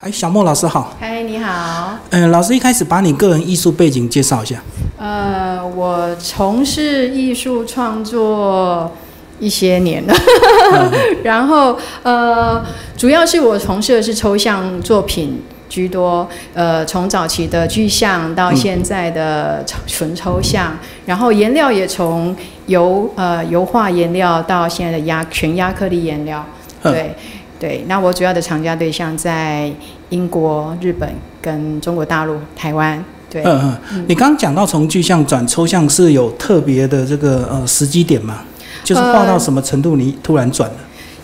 哎，小莫老师好。嗨，你好。嗯，老师一开始把你个人艺术背景介绍一下。呃，我从事艺术创作一些年了，然后呃，主要是我从事的是抽象作品居多。呃，从早期的具象到现在的纯抽象，然后颜料也从油呃油画颜料到现在的压全压克力颜料，对。对，那我主要的藏家对象在英国、日本跟中国大陆、台湾。对，嗯嗯，你刚刚讲到从具象转抽象是有特别的这个呃时机点吗？就是画到什么程度你突然转了？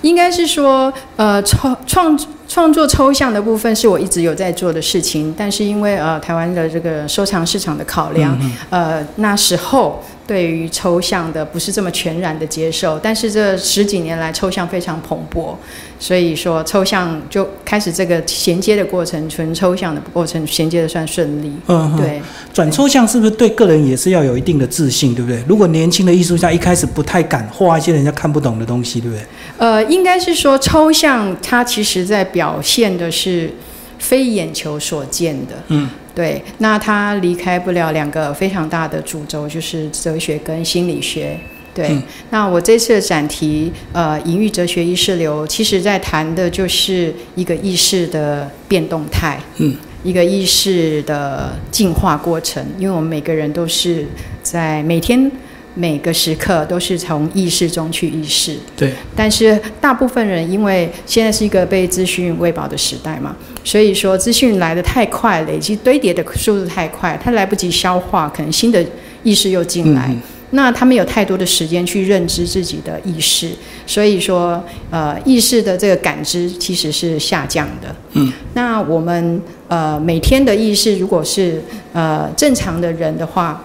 应该是说，呃，创创创作抽象的部分是我一直有在做的事情，但是因为呃台湾的这个收藏市场的考量，呃那时候。对于抽象的不是这么全然的接受，但是这十几年来抽象非常蓬勃，所以说抽象就开始这个衔接的过程，纯抽象的过程衔接的算顺利。嗯，对。转抽象是不是对个人也是要有一定的自信，对不对？如果年轻的艺术家一开始不太敢画一些人家看不懂的东西，对不对？呃，应该是说抽象它其实在表现的是非眼球所见的。嗯。对，那他离开不了两个非常大的主轴，就是哲学跟心理学。对，那我这次的展题，呃，隐喻哲学意识流，其实在谈的就是一个意识的变动态，嗯，一个意识的进化过程。因为我们每个人都是在每天。每个时刻都是从意识中去意识，对。但是大部分人因为现在是一个被资讯喂饱的时代嘛，所以说资讯来的太快，累积堆叠的速度太快，他来不及消化，可能新的意识又进来，那他们有太多的时间去认知自己的意识，所以说呃意识的这个感知其实是下降的。嗯。那我们呃每天的意识如果是呃正常的人的话。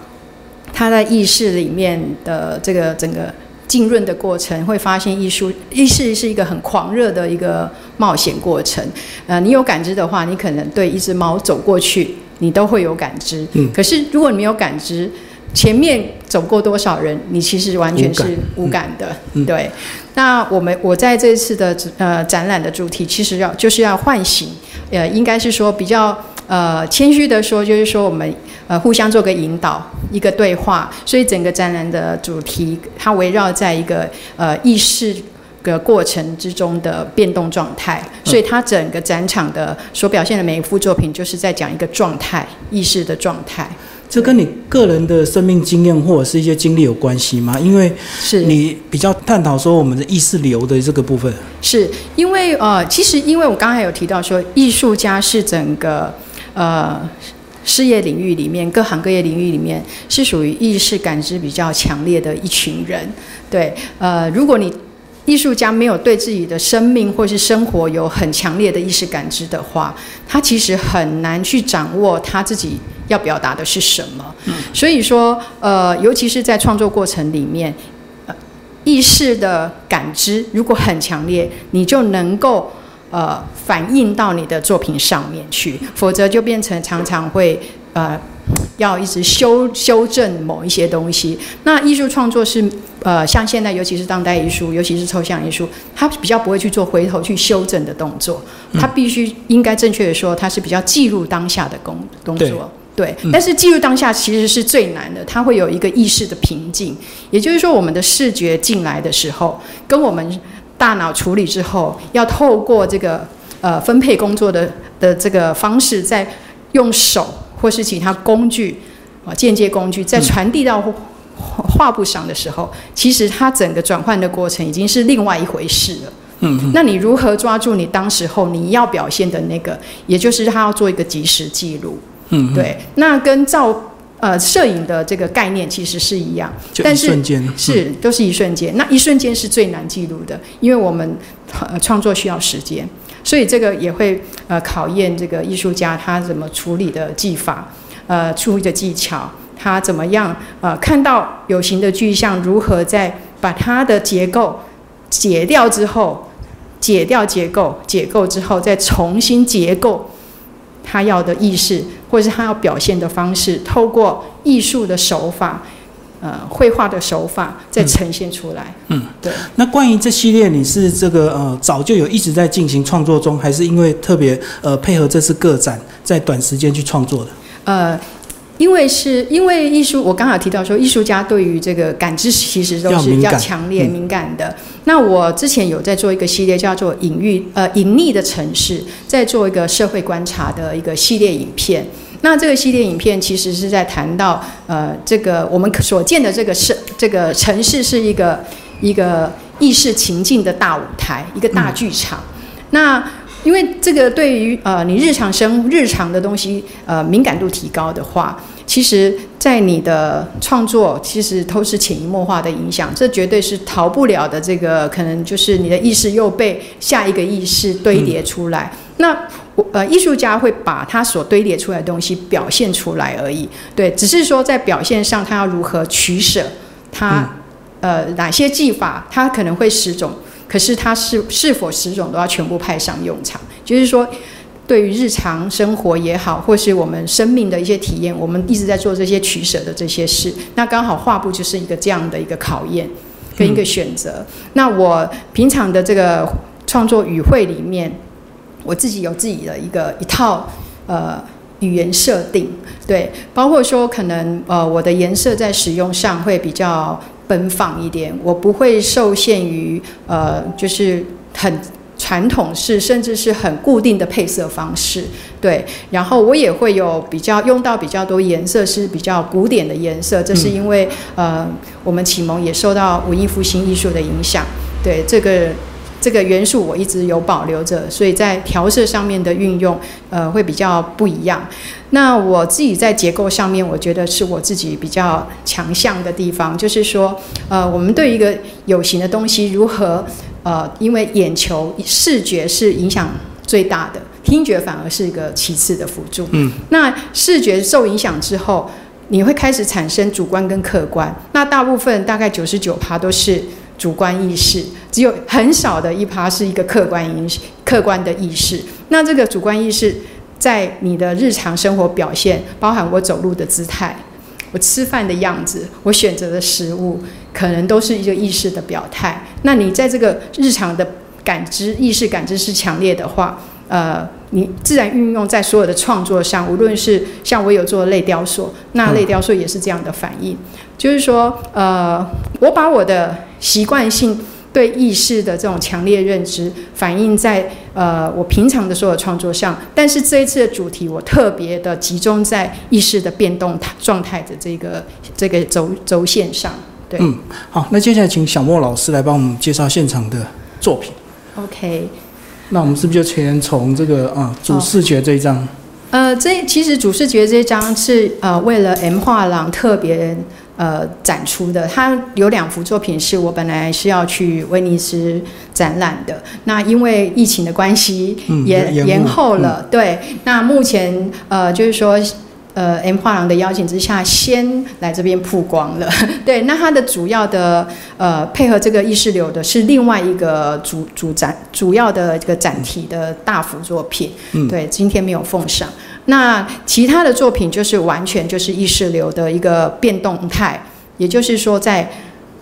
他在意识里面的这个整个浸润的过程，会发现艺术意识是一个很狂热的一个冒险过程。呃，你有感知的话，你可能对一只猫走过去，你都会有感知。嗯。可是如果你没有感知，前面走过多少人，你其实完全是无感的。嗯。对。那我们我在这次的呃展览的主题，其实要就是要唤醒，呃，应该是说比较。呃，谦虚的说，就是说我们呃互相做个引导，一个对话。所以整个展览的主题，它围绕在一个呃意识的过程之中的变动状态。所以它整个展场的所表现的每一幅作品，就是在讲一个状态，意识的状态。这跟你个人的生命经验或者是一些经历有关系吗？因为是你比较探讨说我们的意识流的这个部分。是因为呃，其实因为我刚才有提到说，艺术家是整个。呃，事业领域里面，各行各业领域里面，是属于意识感知比较强烈的一群人。对，呃，如果你艺术家没有对自己的生命或是生活有很强烈的意识感知的话，他其实很难去掌握他自己要表达的是什么。嗯，所以说，呃，尤其是在创作过程里面，意识的感知如果很强烈，你就能够。呃，反映到你的作品上面去，否则就变成常常会呃，要一直修修正某一些东西。那艺术创作是呃，像现在尤其是当代艺术，尤其是抽象艺术，它比较不会去做回头去修正的动作，它必须应该正确的说，它是比较记录当下的工工作。对，但是记录当下其实是最难的，它会有一个意识的瓶颈。也就是说，我们的视觉进来的时候，跟我们。大脑处理之后，要透过这个呃分配工作的的这个方式，再用手或是其他工具啊间接工具，再传递到画布上的时候，其实它整个转换的过程已经是另外一回事了。嗯，那你如何抓住你当时候你要表现的那个，也就是他要做一个即时记录。嗯，对，那跟照。呃，摄影的这个概念其实是一样，但是是都是一瞬间。那一瞬间是最难记录的，因为我们呃创作需要时间，所以这个也会呃考验这个艺术家他怎么处理的技法，呃，处理的技巧，他怎么样呃看到有形的具象，如何在把它的结构解掉之后，解掉结构，解构之后再重新结构。他要的意识，或者是他要表现的方式，透过艺术的手法，呃绘画的手法再呈现出来。嗯，对。那关于这系列，你是这个呃早就有一直在进行创作中，还是因为特别呃配合这次个展，在短时间去创作的？呃，因为是因为艺术，我刚好提到说，艺术家对于这个感知其实都是比较强烈、敏感的。那我之前有在做一个系列，叫做“隐喻呃隐匿的城市”，在做一个社会观察的一个系列影片。那这个系列影片其实是在谈到呃这个我们所见的这个是这个城市是一个一个意识情境的大舞台，一个大剧场。那因为这个对于呃你日常生日常的东西呃敏感度提高的话，其实，在你的创作其实都是潜移默化的影响，这绝对是逃不了的。这个可能就是你的意识又被下一个意识堆叠出来。那我呃艺术家会把他所堆叠出来的东西表现出来而已，对，只是说在表现上他要如何取舍，他呃哪些技法他可能会十种。可是它是是否十种都要全部派上用场？就是说，对于日常生活也好，或是我们生命的一些体验，我们一直在做这些取舍的这些事。那刚好画布就是一个这样的一个考验跟一个选择。那我平常的这个创作语汇里面，我自己有自己的一个一套呃语言设定，对，包括说可能呃我的颜色在使用上会比较。奔放一点，我不会受限于呃，就是很传统式，甚至是很固定的配色方式，对。然后我也会有比较用到比较多颜色是比较古典的颜色，这是因为呃，我们启蒙也受到文艺复兴艺术的影响，对这个。这个元素我一直有保留着，所以在调色上面的运用，呃，会比较不一样。那我自己在结构上面，我觉得是我自己比较强项的地方，就是说，呃，我们对一个有形的东西如何，呃，因为眼球视觉是影响最大的，听觉反而是一个其次的辅助。嗯。那视觉受影响之后，你会开始产生主观跟客观。那大部分大概九十九趴都是。主观意识只有很少的一趴是一个客观意识，客观的意识。那这个主观意识在你的日常生活表现，包含我走路的姿态，我吃饭的样子，我选择的食物，可能都是一个意识的表态。那你在这个日常的感知意识感知是强烈的话，呃，你自然运用在所有的创作上，无论是像我有做类雕塑，那类雕塑也是这样的反应。就是说，呃，我把我的习惯性对意识的这种强烈认知反映在呃我平常的所有创作上，但是这一次的主题我特别的集中在意识的变动状态的这个这个轴轴线上。对，嗯，好，那接下来请小莫老师来帮我们介绍现场的作品。OK，那我们是不是就先从这个啊主视觉这一张？呃，这其实主视觉这一张是呃为了 M 画廊特别。呃，展出的，它有两幅作品是我本来是要去威尼斯展览的，那因为疫情的关系，延延后了。对，那目前呃，就是说，呃，M 画廊的邀请之下，先来这边曝光了。对，那它的主要的呃，配合这个意识流的是另外一个主主展主要的这个展题的大幅作品。嗯，对，今天没有奉上。那其他的作品就是完全就是意识流的一个变动态，也就是说在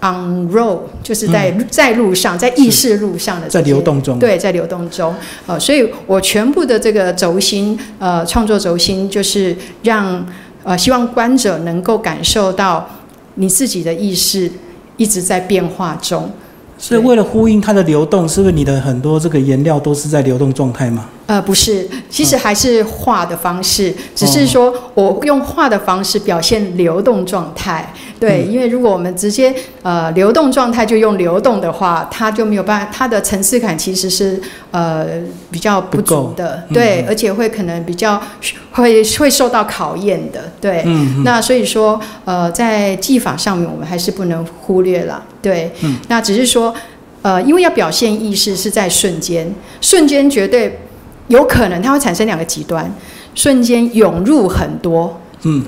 on road 就是在在路上，在意识路上的在流动中，对，在流动中，呃，所以我全部的这个轴心，呃，创作轴心就是让呃希望观者能够感受到你自己的意识一直在变化中。所以为了呼应它的流动，是不是你的很多这个颜料都是在流动状态吗？呃，不是，其实还是画的方式，只是说我用画的方式表现流动状态。对，因为如果我们直接呃流动状态就用流动的话，它就没有办法，它的层次感其实是呃比较不足的。对，而且会可能比较会会受到考验的。对，那所以说呃在技法上面我们还是不能忽略了。对，那只是说呃因为要表现意识是在瞬间，瞬间绝对。有可能它会产生两个极端，瞬间涌入很多，嗯，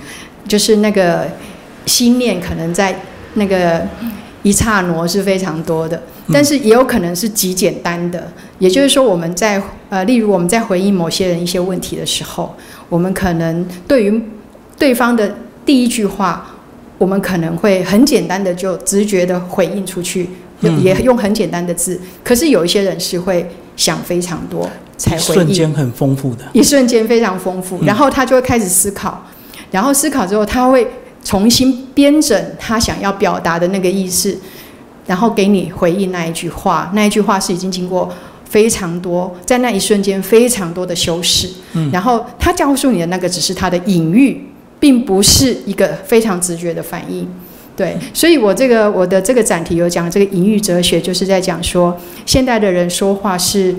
就是那个心念可能在那个一刹那是非常多的，但是也有可能是极简单的。也就是说，我们在呃，例如我们在回应某些人一些问题的时候，我们可能对于对方的第一句话，我们可能会很简单的就直觉的回应出去，嗯也用很简单的字。可是有一些人是会想非常多才回应，瞬间很丰富的。一瞬间非常丰富，嗯然后他就会开始思考，然后思考之后，他会重新编整他想要表达的那个意思，然后给你回应那一句话。那一句话是已经经过非常多，在那一瞬间非常多的修饰，嗯然后他告诉你的那个只是他的隐喻，并不是一个非常直觉的反应。对，所以我这个我的这个展题有讲这个隐喻哲学，就是在讲说，现代的人说话是，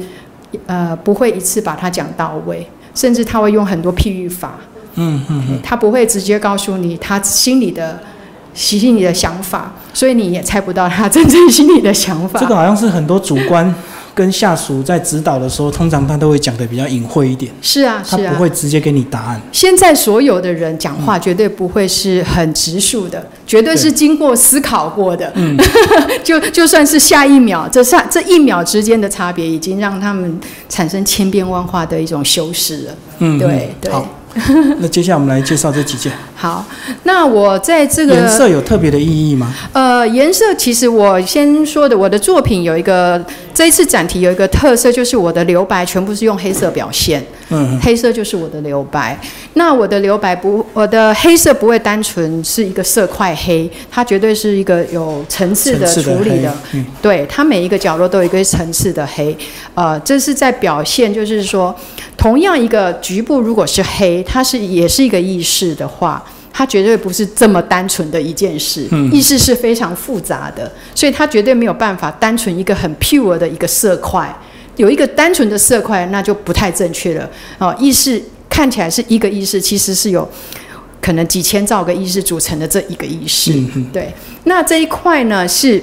呃，不会一次把它讲到位，甚至他会用很多譬喻法，嗯嗯嗯，他不会直接告诉你他心里的心里的想法，所以你也猜不到他真正心里的想法。这个好像是很多主观跟下属在指导的时候，通常他都会讲的比较隐晦一点，是啊，他是啊不。会直接给你答案。现在所有的人讲话绝对不会是很直述的，绝对是经过思考过的。嗯 就就算是下一秒，这下这一秒之间的差别，已经让他们产生千变万化的一种修饰了。嗯，对对 那接下来我们来介绍这几件好，那我在这个颜色有特别的意义吗？呃，颜色其实我先说的，我的作品有一个这一次展题有一个特色，就是我的留白全部是用黑色表现，嗯黑色就是我的留白。那我的留白不，我的黑色不会单纯是一个色块黑，它绝对是一个有层次的处理的。嗯对，它每一个角落都有一个层次的黑，呃，这是在表现，就是说，同样一个局部如果是黑，它是也是一个意识的话，它绝对不是这么单纯的一件事，嗯。意识是非常复杂的，所以它绝对没有办法单纯一个很 pure 的一个色块，有一个单纯的色块那就不太正确了。哦、意识看起来是一个意识，其实是有。可能几千兆个意识组成的这一个意识，对。那这一块呢是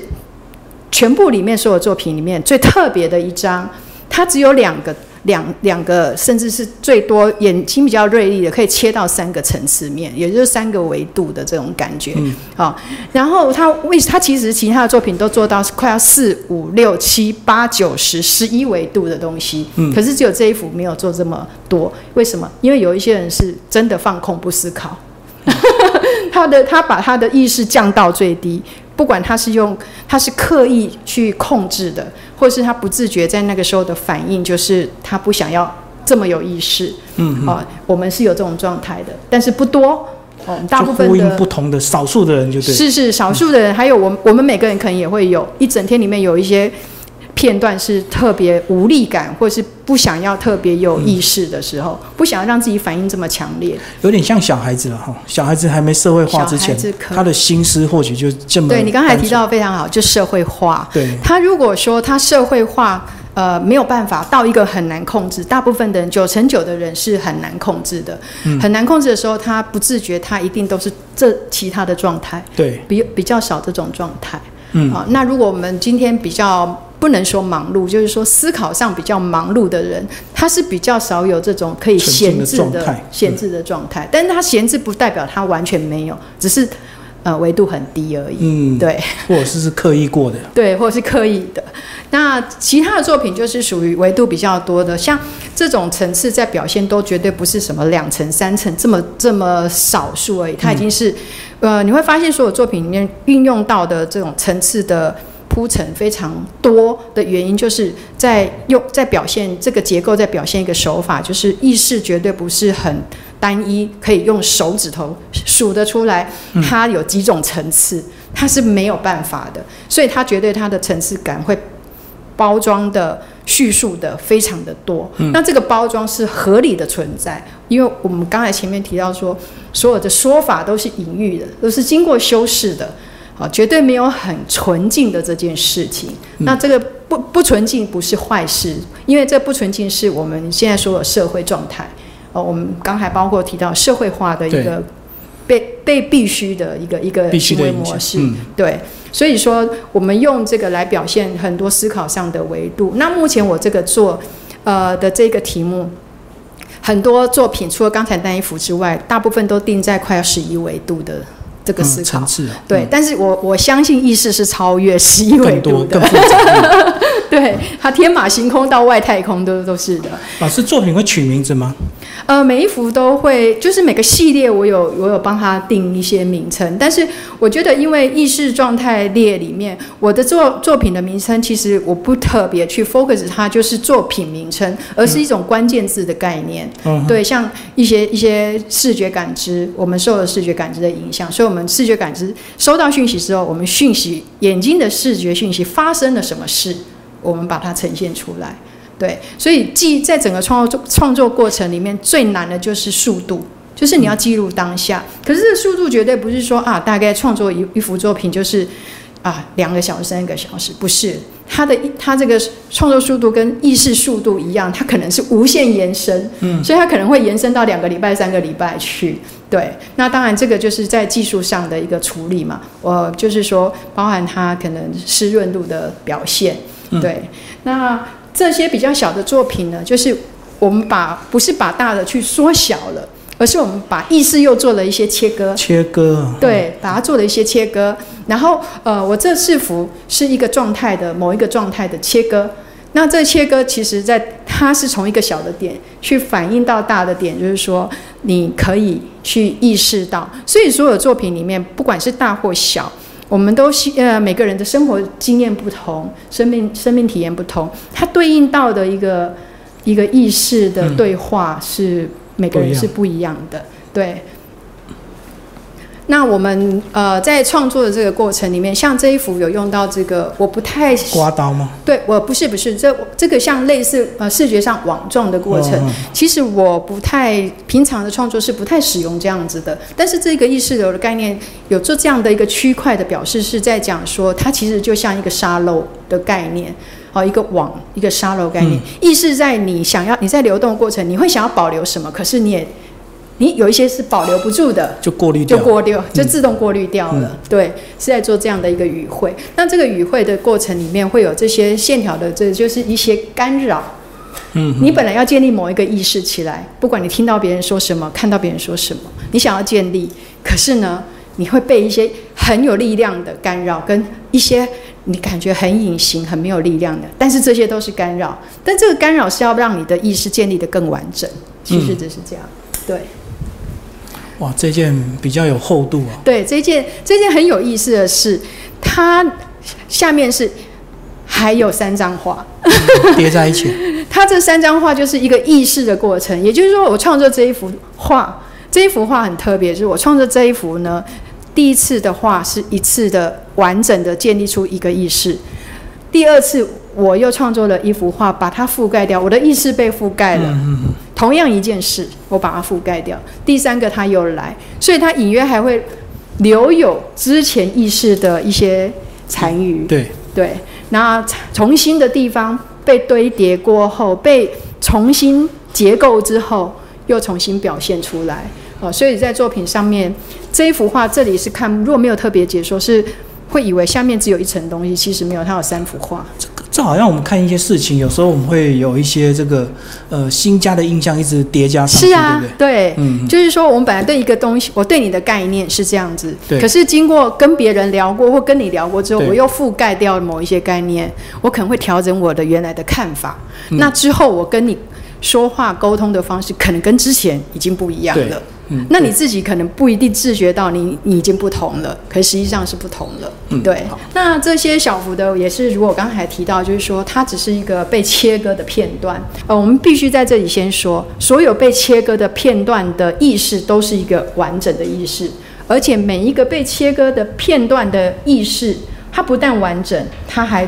全部里面所有作品里面最特别的一张，它只有两个两两个，甚至是最多眼睛比较锐利的，可以切到三个层次面，也就是三个维度的这种感觉。嗯好、然后他为他其实其他的作品都做到快要四五六七八九十十一维度的东西，嗯可是只有这一幅没有做这么多，为什么？因为有一些人是真的放空不思考。他的他把他的意识降到最低，不管他是用他是刻意去控制的，或是他不自觉在那个时候的反应，就是他不想要这么有意识。嗯嗯，啊、我们是有这种状态的，但是不多。哦，大部分就呼应的不同的少数的人就对。是是少数的人，还有我们我们每个人可能也会有一整天里面有一些片段是特别无力感，或是不想要特别有意识的时候，不想要让自己反应这么强烈。有点像小孩子了哈。小孩子还没社会化之前他的心思或许就这么对你刚才提，到的非常好，就社会化。对，他如果说他社会化，呃，没有办法到一个很难控制，大部分的人九成九的人是很难控制的。嗯很难控制的时候，他不自觉，他一定都是这其他的状态，对，比比较少这种状态。嗯啊，那如果我们今天比较不能说忙碌，就是说思考上比较忙碌的人，他是比较少有这种可以闲置的闲置的状态。但是他闲置不代表他完全没有，只是呃维度很低而已。嗯，对。或者是是刻意过的，对，或者是刻意的。那其他的作品就是属于维度比较多的，像这种层次在表现都绝对不是什么两层、三层这么这么少数而已，它已经是，呃，你会发现所有作品里面运用到的这种层次的。铺陈非常多的原因，就是在用在表现这个结构，在表现一个手法，就是意识绝对不是很单一，可以用手指头数得出来，它有几种层次，它是没有办法的，所以它绝对它的层次感会包装的、叙述的非常的多。那这个包装是合理的存在，因为我们刚才前面提到说，所有的说法都是隐喻的，都是经过修饰的。啊，绝对没有很纯净的这件事情。那这个不不纯净不是坏事，因为这不纯净是我们现在所有社会状态。哦，我们刚才包括提到社会化的一个被被必须的一个一个行。为模式。嗯，对，所以说我们用这个来表现很多思考上的维度。那目前我这个做呃的这个题目，很多作品除了刚才那一幅之外，大部分都定在快要十一维度的这个思考。层次啊，对，但是我我相信意识是超越十一维更多度的，更。对，它天马行空到外太空都都是的。老师作品会取名字吗？呃，每一幅都会，就是每个系列我有我有帮他定一些名称，但是我觉得因为意识状态列里面，我的作作品的名称其实我不特别去 focus 它就是作品名称，而是一种关键字的概念。嗯，对，像一些一些视觉感知，我们受了视觉感知的影响，所以我们们视觉感知收到讯息之后，我们讯息眼睛的视觉讯息发生了什么事，我们把它呈现出来。对，所以记在整个创作创作过程里面最难的就是速度，就是你要记录当下。可是这个速度绝对不是说啊，大概创作一一幅作品就是啊两个小时、三个小时，不是。它的它这个创作速度跟意识速度一样，它可能是无限延伸，嗯，所以它可能会延伸到两个礼拜、三个礼拜去。对，那当然这个就是在技术上的一个处理嘛，我就是说包含它可能湿润度的表现，对，那。这些比较小的作品呢，就是我们把不是把大的去缩小了，而是我们把意识又做了一些切割。切割。对，把它做了一些切割。然后，呃，我这四幅是一个状态的某一个状态的切割。那这切割其实在它是从一个小的点去反映到大的点，就是说你可以去意识到。所以所有作品里面，不管是大或小。我们都希呃每个人的生活经验不同，生命生命体验不同，它对应到的一个一个意识的对话是每个人是不一样的，对。那我们呃在创作的这个过程里面，像这一幅有用到这个，我不太刮刀吗？对，我不是不是这这个像类似呃视觉上网状的过程，其实我不太平常的创作是不太使用这样子的。但是这个意识流的概念有做这样的一个区块的表示，是在讲说它其实就像一个沙漏的概念，哦，一个网一个沙漏概念，意识在你想要你在流动过程，你会想要保留什么？可是你也。你有一些是保留不住的，就过滤掉，就过滤，就自动过滤掉了。对，是在做这样的一个语汇。那这个语汇的过程里面会有这些线条的，这就是一些干扰。嗯，你本来要建立某一个意识起来，不管你听到别人说什么，看到别人说什么，你想要建立，可是呢，你会被一些很有力量的干扰，跟一些你感觉很隐形、很没有力量的，但是这些都是干扰。但这个干扰是要让你的意识建立的更完整。其实只是这样，对。哇，这件比较有厚度啊！对，这件这件很有意思的是，它下面是还有三张画叠在一起。它这三张画就是一个意识的过程，也就是说，我创作这一幅画，这一幅画很特别，就是我创作这一幅呢，第一次的画是一次的完整的建立出一个意识，第二次我又创作了一幅画，把它覆盖掉，我的意识被覆盖了。同样一件事，我把它覆盖掉。第三个他又来，所以他隐约还会留有之前意识的一些残余。对对，那重新的地方被堆叠过后，被重新结构之后，又重新表现出来。哦，所以在作品上面这一幅画，这里是看，如果没有特别解说，是会以为下面只有一层东西，其实没有，它有三幅画。这好像我们看一些事情，有时候我们会有一些这个呃新加的印象，一直叠加上去，对不对？对，嗯，就是说我们本来对一个东西，我对你的概念是这样子，对。可是经过跟别人聊过或跟你聊过之后，我又覆盖掉某一些概念，我可能会调整我的原来的看法。那之后我跟你说话沟通的方式，可能跟之前已经不一样了。那你自己可能不一定自觉到你你已经不同了，可实际上是不同了。嗯对，那这些小幅的也是，如果刚才提到，就是说它只是一个被切割的片段。呃，我们必须在这里先说，所有被切割的片段的意识都是一个完整的意识，而且每一个被切割的片段的意识，它不但完整，它还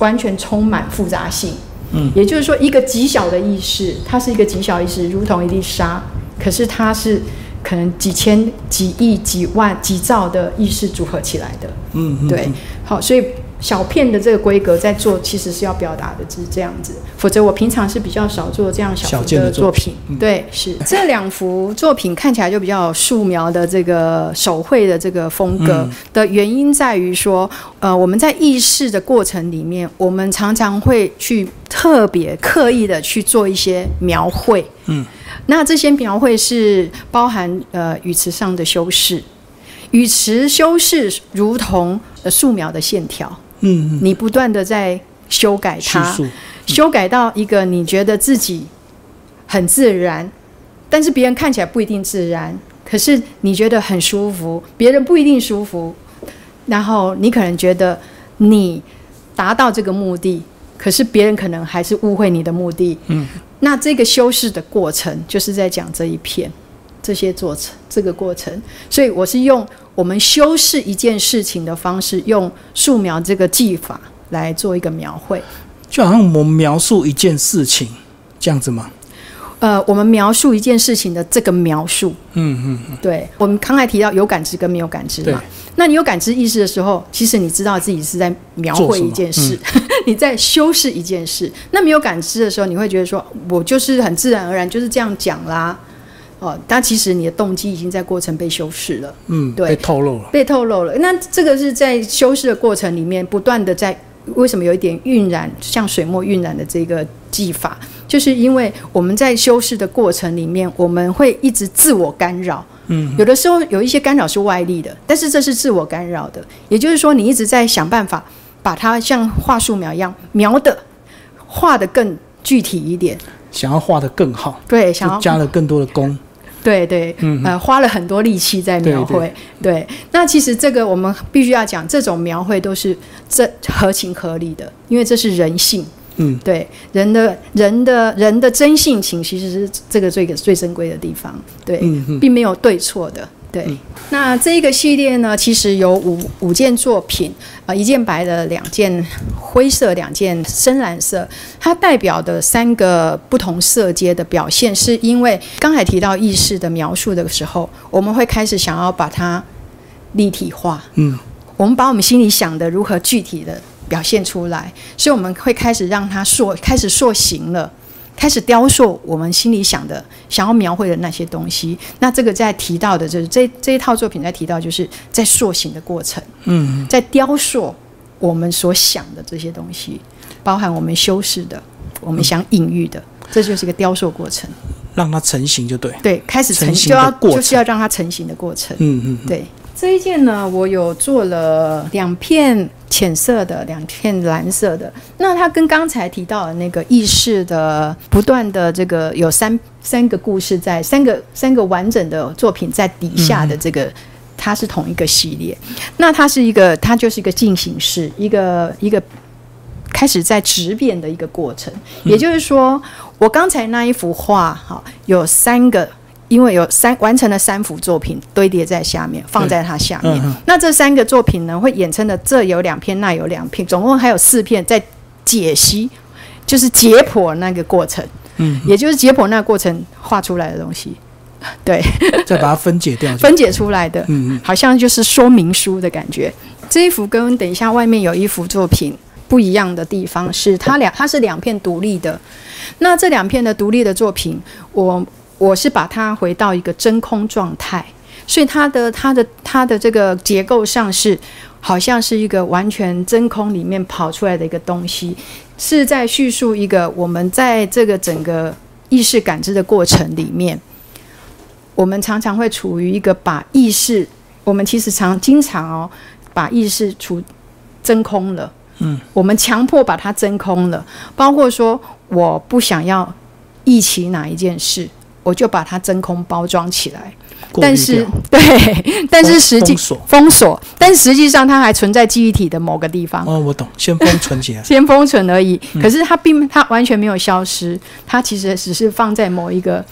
完全充满复杂性。嗯，也就是说，一个极小的意识，它是一个极小意识，如同一粒沙。可是它是可能几千、几亿、几万、几兆的意识组合起来的，嗯，对，好，所以小片的这个规格在做，其实是要表达的，只是这样子。否则我平常是比较少做这样小幅的作品，对，是。这两幅作品看起来就比较素描的这个手绘的这个风格的原因在于说，呃，我们在意识的过程里面，我们常常会去特别刻意的去做一些描绘，嗯。那这些描绘是包含呃语词上的修饰，语词修饰如同呃素描的线条，嗯嗯，你不断的在修改它，述，修改到一个你觉得自己很自然，但是别人看起来不一定自然，可是你觉得很舒服，别人不一定舒服，然后你可能觉得你达到这个目的，可是别人可能还是误会你的目的。嗯，那这个修饰的过程就是在讲这一篇这些做成这个过程，所以我是用我们修饰一件事情的方式，用素描这个技法来做一个描绘。就好像我们描述一件事情这样子吗？呃，我们描述一件事情的这个描述，嗯嗯嗯，对我们刚才提到有感知跟没有感知嘛。那你有感知意识的时候，其实你知道自己是在描绘一件事，你在修饰一件事。那没有感知的时候，你会觉得说，我就是很自然而然就是这样讲啦。哦，但其实你的动机已经在过程被修饰了。嗯，对被透露了。被透露了。那这个是在修饰的过程里面不断的在，为什么有一点晕染，像水墨晕染的这个技法，就是因为我们在修饰的过程里面，我们会一直自我干扰。嗯，有的时候有一些干扰是外力的，但是这是自我干扰的，也就是说，你一直在想办法把它像画素描一样描的画的更具体一点。想要画的更好，对，想要加了更多的工。对对，嗯呃，花了很多力气在描绘。对那其实这个我们必须要讲，这种描绘都是这合情合理的，因为这是人性。嗯，对，人的人的人的真性情其实是这个最最珍贵的地方。对，并没有对错的。对，那这一个系列呢，其实有五五件作品，啊、一件白的，两件灰色，两件深蓝色。它代表的三个不同色阶的表现，是因为刚才提到意识的描述的时候，我们会开始想要把它立体化。嗯，我们把我们心里想的如何具体的表现出来，所以我们会开始让它塑，开始塑形了。开始雕塑我们心里想的、想要描绘的那些东西。那这个在提到的，就是这这一套作品在提到，就是在塑形的过程，嗯，在雕塑我们所想的这些东西，包含我们修饰的、我们想隐喻的，这就是一个雕塑过程。让它成型就对。对，开始成成型就要过就是要让它成型的过程。嗯嗯，对，这一件呢，我有做了两片浅色的，两片蓝色的。那它跟刚才提到的那个意识的不断的这个有三三个故事在三个三个完整的作品在底下的这个。它是同一个系列，那它是一个，它就是一个进行式，一个一个开始在质变的一个过程。也就是说，我刚才那一幅画，哈，有三个，因为有三完成了三幅作品堆叠在下面，放在它下面。那这三个作品呢，会衍生的这有两片，那有两片，总共还有四片在解析，就是解剖那个过程。嗯，也就是解剖那个过程画出来的东西，对，再把它分解掉。分解出来的，嗯嗯好像就是说明书的感觉。这一幅跟等一下外面有一幅作品不一样的地方是，它两它是两片独立的。那这两片的独立的作品，我我是把它回到一个真空状态，所以它的它的它的这个结构上是好像是一个完全真空里面跑出来的一个东西，是在叙述一个我们在这个整个意识感知的过程里面，我们常常会处于一个把意识，我们其实常经常哦，把意识处真空了。嗯，我们强迫把它真空了，包括说我不想要忆起哪一件事，我就把它真空包装起来。但是 对，但是实际封锁封锁，但实际上它还存在记忆体的某个地方。哦，我懂，先封存起来。先封存而已，嗯可是它并它完全没有消失，它其实只是放在某一个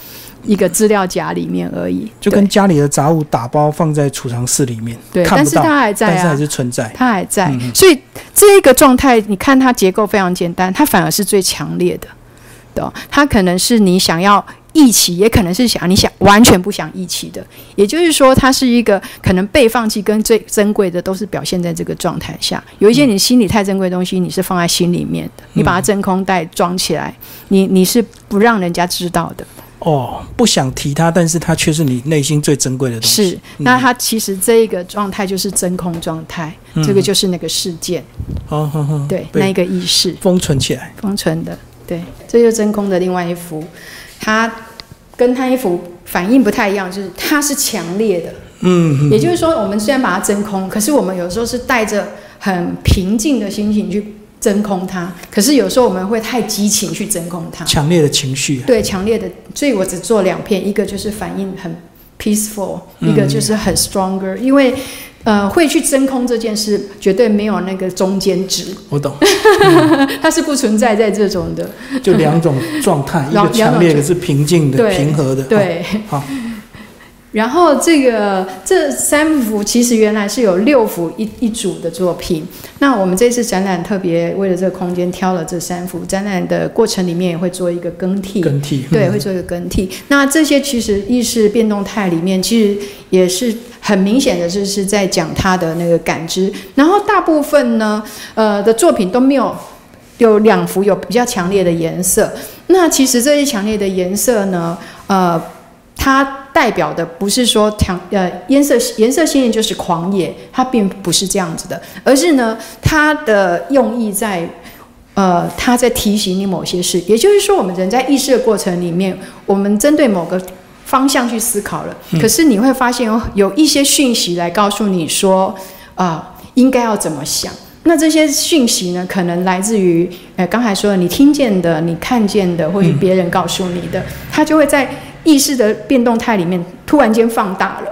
一个资料夹里面而已。就跟家里的杂物打包放在储藏室里面，对，但是它还在啊但是还，是存在。它还在，所以这一个状态，你看它结构非常简单，它反而是最强烈的，对它可能是你想要忆起，也可能是想你想完全不想忆起的。也就是说，它是一个可能被放弃跟最珍贵的都是表现在这个状态下。有一些你心里太珍贵的东西，你是放在心里面的，你把它真空袋装起来，你你是不让人家知道的。哦，不想提它，但是它却是你内心最珍贵的东西。是，那它其实这一个状态就是真空状态，这个就是那个事件，哦，哼哼，对，那一个意识。封存起来。封存的，对，这就是真空的另外一幅，它跟它一幅反应不太一样，就是它是强烈的，嗯，也就是说，我们虽然把它真空，可是我们有时候是带着很平静的心情去真空它，可是有时候我们会太激情去真空它，强烈的情绪，对，强烈的，所以我只做两片，一个就是反应很 peaceful，一个就是很 stronger，因为。呃，会去真空这件事，绝对没有那个中间值。我懂，它是不存在在这种的。就两种状态，一个强烈，一个是平静的、平和的。对，好。然后这个这三幅其实原来是有六幅一一组的作品。那我们这次展览特别为了这个空间挑了这三幅。展览的过程里面也会做一个更替，更替对，会做一个更替。那这些其实意识变动态里面，其实也是很明显的，就是在讲他的那个感知。然后大部分呢，呃的作品都没有有两幅有比较强烈的颜色。那其实这些强烈的颜色呢，呃。它代表的不是说强呃颜色颜色鲜艳就是狂野，它并不是这样子的，而是呢它的用意在呃它在提醒你某些事，也就是说我们人在意识的过程里面，我们针对某个方向去思考了，可是你会发现有有一些讯息来告诉你说啊应该要怎么想，那这些讯息呢可能来自于呃刚才说的你听见的、你看见的，或是别人告诉你的，它就会在。意识的变动态里面突然间放大了，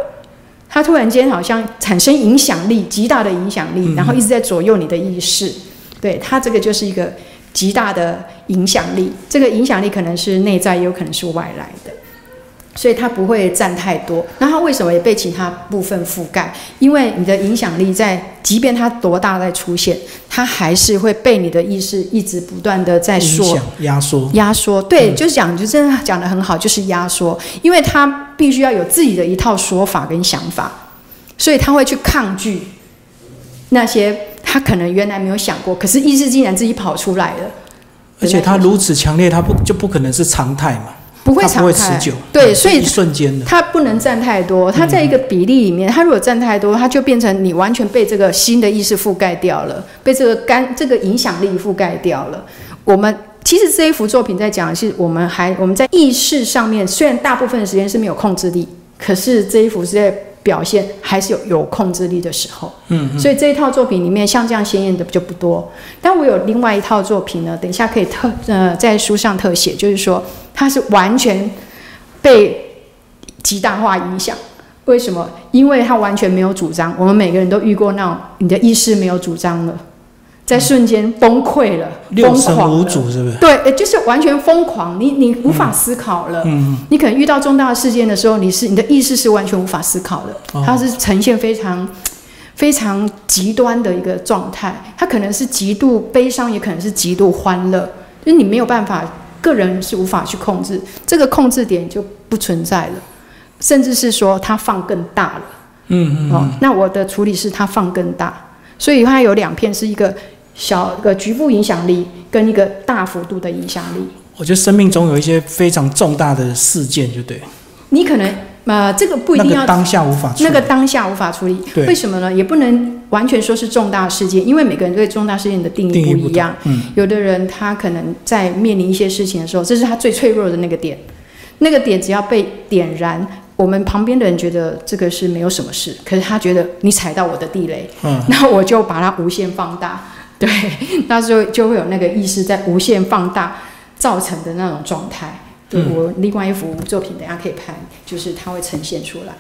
它突然间好像产生影响力，极大的影响力，然后一直在左右你的意识。对它这个就是一个极大的影响力，这个影响力可能是内在，也有可能是外来的。所以它不会占太多，那它为什么也被其他部分覆盖？因为你的影响力在，即便它多大在出现，它还是会被你的意识一直不断的在缩、压缩、压缩。对，就是讲，就真的讲的很好，就是压缩，因为它必须要有自己的一套说法跟想法，所以他会去抗拒那些他可能原来没有想过，可是意识竟然自己跑出来了。而且它如此强烈，它不就不可能是常态嘛？不会长持久，对，所以一瞬间的，它不能占太多。它在一个比例里面，它如果占太多，它就变成你完全被这个新的意识覆盖掉了，被这个干这个影响力覆盖掉了。我们其实这一幅作品在讲的是，我们还我们在意识上面，虽然大部分的时间是没有控制力，可是这一幅是在。表现还是有有控制力的时候，嗯，所以这一套作品里面像这样鲜艳的就不多。但我有另外一套作品呢，等一下可以特呃在书上特写，就是说它是完全被极大化影响。为什么？因为它完全没有主张。我们每个人都遇过那种你的意识没有主张了。在瞬间崩溃了，六神无主是不是？对，就是完全疯狂，你你无法思考了。嗯，你可能遇到重大事件的时候，你是你的意识是完全无法思考的，它是呈现非常非常极端的一个状态。它可能是极度悲伤，也可能是极度欢乐，就是你没有办法，个人是无法去控制，这个控制点就不存在了，甚至是说它放更大了。嗯嗯。哦，那我的处理是它放更大。所以它有两片，是一个小个局部影响力，跟一个大幅度的影响力。我觉得生命中有一些非常重大的事件，就对。你可能呃，这个不一定要当下无法那个当下无法处理。为什么呢？也不能完全说是重大事件，因为每个人对重大事件的定义不一样。嗯。有的人他可能在面临一些事情的时候，这是他最脆弱的那个点，那个点只要被点燃。我们旁边的人觉得这个是没有什么事，可是他觉得你踩到我的地雷，嗯，那我就把它无限放大，对，那就就会有那个意识在无限放大造成的那种状态。对我另外一幅作品，等下可以拍，就是它会呈现出来。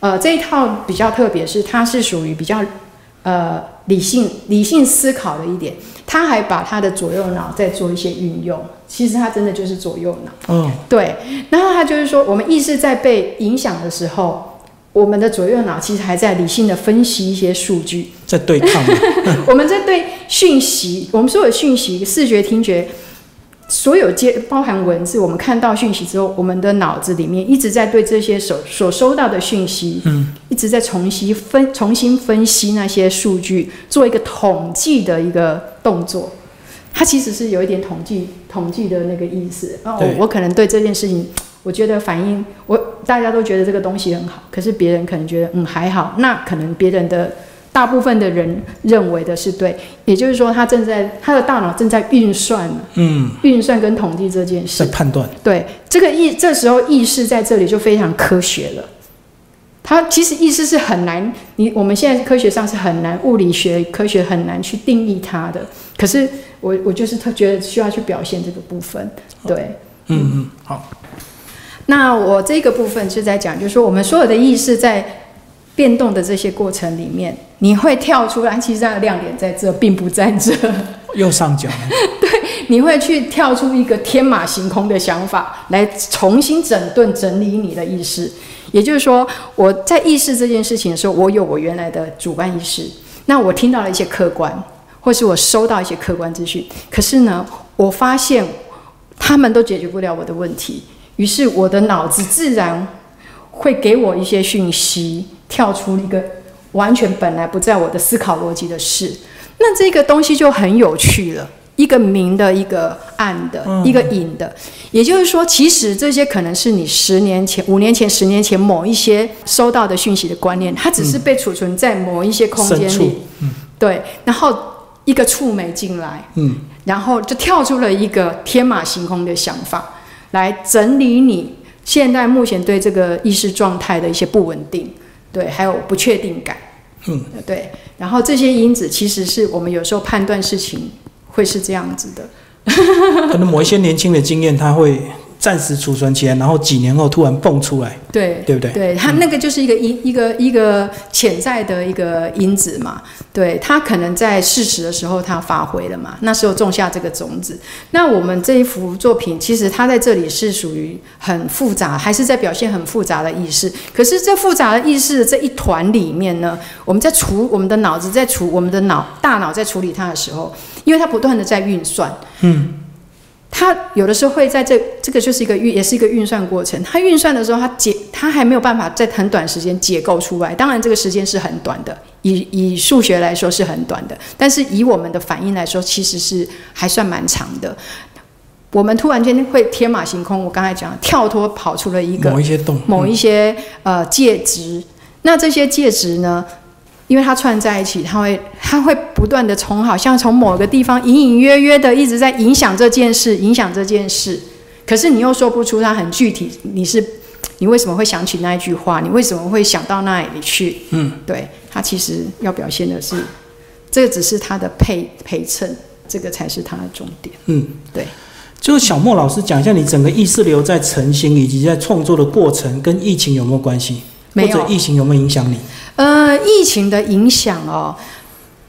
呃，这一套比较特别，是它是属于比较呃理性理性思考的一点，他还把他的左右脑在做一些运用。其实他真的就是左右脑，嗯，对。然后他就是说，我们意识在被影响的时候，我们的左右脑其实还在理性的分析一些数据，在对抗。我们在对讯息，我们所有讯息，视觉、听觉，所有接包含文字，我们看到讯息之后，我们的脑子里面一直在对这些所所收到的讯息，嗯，一直在重新分重新分析那些数据，做一个统计的一个动作。它其实是有一点统计统计的那个意思。哦，我可能对这件事情，我觉得反应，我大家都觉得这个东西很好，可是别人可能觉得嗯还好。那可能别人的大部分的人认为的是对，也就是说他正在他的大脑正在运算，嗯，运算跟统计这件事，在判断。对，这个意这时候意识在这里就非常科学了。它其实意识是很难，你我们现在科学上是很难，物理学科学很难去定义它的。可是我我就是特觉得需要去表现这个部分，对，嗯嗯，好。那我这个部分是在讲，就是说我们所有的意识在变动的这些过程里面，你会跳出来，其实它的亮点在这，并不在这。右上角。对，你会去跳出一个天马行空的想法，来重新整顿整理你的意识。也就是说，我在意识这件事情的时候，我有我原来的主观意识，那我听到了一些客观，或是我收到一些客观资讯，可是呢，我发现他们都解决不了我的问题。于是我的脑子自然会给我一些讯息，跳出一个完全本来不在我的思考逻辑的事。那这个东西就很有趣了，一个明的，一个暗的，一个隐的。也就是说，其实这些可能是你十年前、五年前、十年前某一些收到的讯息的观念，它只是被储存在某一些空间里。嗯，对。然后一个触媒进来，嗯，然后就跳出了一个天马行空的想法。来整理你现在目前对这个意识状态的一些不稳定，对，还有不确定感，嗯，对，然后这些因子其实是我们有时候判断事情会是这样子的，可能某一些年轻的经验，他会。暂时储存起来，然后几年后突然蹦出来，对对不对？对，它那个就是一个因一个一个潜在的一个因子嘛。对，它可能在适时的时候它发挥了嘛，那时候种下这个种子。那我们这一幅作品，其实它在这里是属于很复杂，还是在表现很复杂的意识。可是这复杂的意识这一团里面呢，我们在处我们的脑子在处我们的脑大脑在处理它的时候，因为它不断的在运算，嗯。它有的时候会在这，这个就是一个运，也是一个运算过程。它运算的时候，它解，它还没有办法在很短时间解构出来。当然，这个时间是很短的，以以数学来说是很短的，但是以我们的反应来说，其实是还算蛮长的。我们突然间会天马行空，我刚才讲跳脱跑出了一个某一些动，某一些呃介质。那这些介质呢？因为它串在一起，它会它会不断的从好像从某个地方隐隐约约的一直在影响这件事，影响这件事。可是你又说不出它很具体，你是你为什么会想起那一句话？你为什么会想到那里去？嗯，对，它其实要表现的是，这个只是它的配陪衬，这个才是它的重点。嗯，对。就是小莫老师讲一下，你整个意识流在成型以及在创作的过程，跟疫情有没有关系？或者疫情有没有影响你？呃，疫情的影响哦，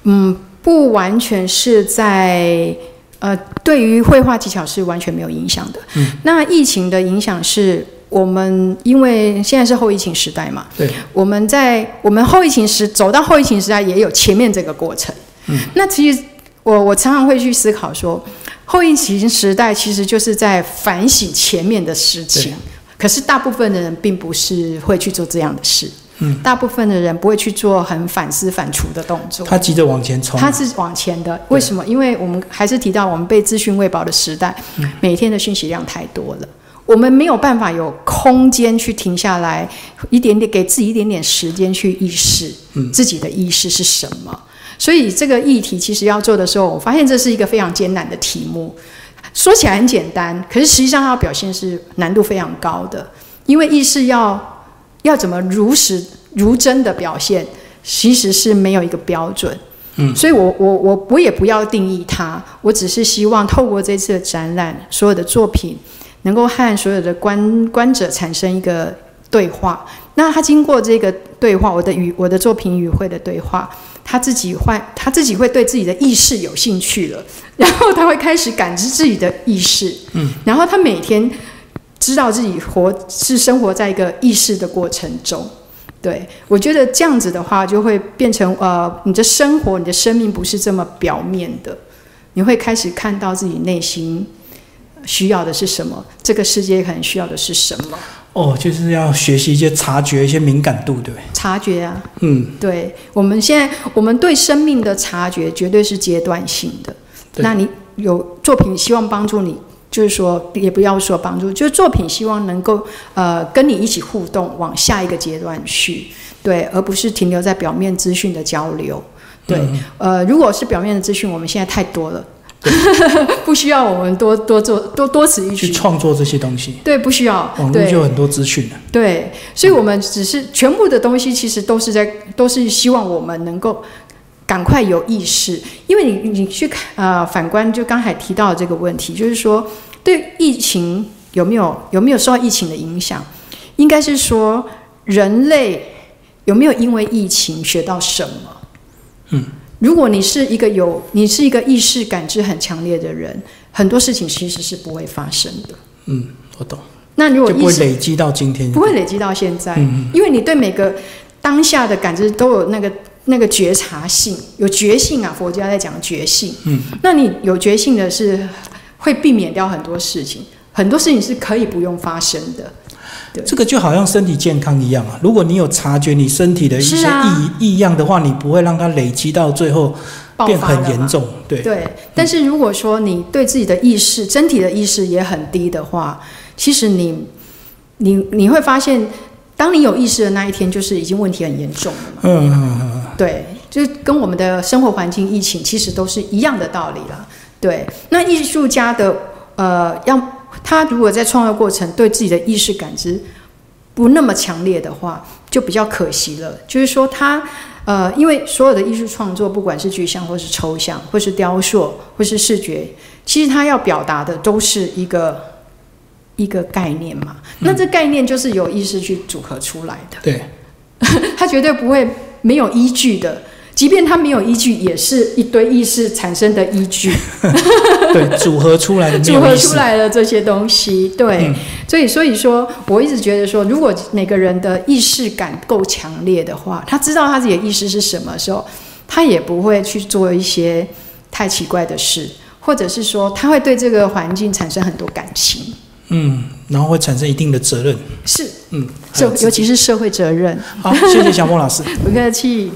嗯，不完全是在呃，对于绘画技巧是完全没有影响的。嗯，那疫情的影响是我们因为现在是后疫情时代嘛，对，我们在我们后疫情时走到后疫情时代也有前面这个过程。嗯，那其实我我常常会去思考说，后疫情时代其实就是在反省前面的事情。可是大部分的人并不是会去做这样的事，嗯，大部分的人不会去做很反思反刍的动作。他急着往前冲，他是往前的。为什么？因为我们还是提到我们被资讯喂饱的时代，每天的讯息量太多了，我们没有办法有空间去停下来，一点点给自己一点点时间去意识，自己的意识是什么。所以这个议题其实要做的时候，我发现这是一个非常艰难的题目。说起来很简单，可是实际上要表现是难度非常高的，因为意识要要怎么如实如真的表现，其实是没有一个标准。嗯，所以我我我我也不要定义它，我只是希望透过这次的展览，所有的作品能够和所有的观观者产生一个对话。那他经过这个对话，我的与我的作品与会的对话。他自己会，他自己会对自己的意识有兴趣了，然后他会开始感知自己的意识，嗯，然后他每天知道自己活是生活在一个意识的过程中，对我觉得这样子的话，就会变成呃，你的生活，你的生命不是这么表面的，你会开始看到自己内心需要的是什么，这个世界可能需要的是什么。哦，就是要学习一些察觉、一些敏感度，对不对？察觉啊，嗯，对。我们现在我们对生命的察觉绝对是阶段性的。那你有作品希望帮助你，就是说也不要说帮助，就是作品希望能够呃跟你一起互动，往下一个阶段去，对，而不是停留在表面资讯的交流。对，呃，如果是表面的资讯，我们现在太多了。不需要我们多多做多多此一举。去创作这些东西，对，不需要。网络就有很多资讯了。对，所以我们只是全部的东西，其实都是在都是希望我们能够赶快有意识，因为你你去看呃反观就刚才提到的这个问题，就是说对疫情有没有有没有受到疫情的影响，应该是说人类有没有因为疫情学到什么？嗯，如果你是一个有你是一个意识感知很强烈的人，很多事情其实是不会发生的。嗯，我懂，那如果就不会累积到今天。不会累积到现在，嗯因为你对每个当下的感知都有那个那个觉察性，有觉性啊。佛家在讲觉性，嗯，那你有觉性的是会避免掉很多事情，很多事情是可以不用发生的。这个就好像身体健康一样啊，如果你有察觉你身体的一些异异样的话，你不会让它累积到最后变很严重。对，对，但是如果说你对自己的意识、身体的意识也很低的话，其实你你你会发现，当你有意识的那一天，就是已经问题很严重了嘛。嗯嗯嗯，对，就是跟我们的生活环境、疫情其实都是一样的道理啦。对，那艺术家的呃，要他如果在创作过程对自己的意识感知不那么强烈的话，就比较可惜了。就是说他呃，因为所有的艺术创作，不管是具象或是抽象，或是雕塑，或是视觉，其实他要表达的都是一个一个概念嘛。那这概念就是由意识去组合出来的。对，他绝对不会没有依据的。即便它没有依据，也是一堆意识产生的依据，对，组合出来的组合出。来的这些东西。对，嗯所以所以说，我一直觉得说，如果每个人的意识感够强烈的话，他知道他自己的意识是什么时候，他也不会去做一些太奇怪的事，或者是说，他会对这个环境产生很多感情。嗯，然后会产生一定的责任。是，嗯，还有社尤其是社会责任。好，谢谢小莫老师。不客气。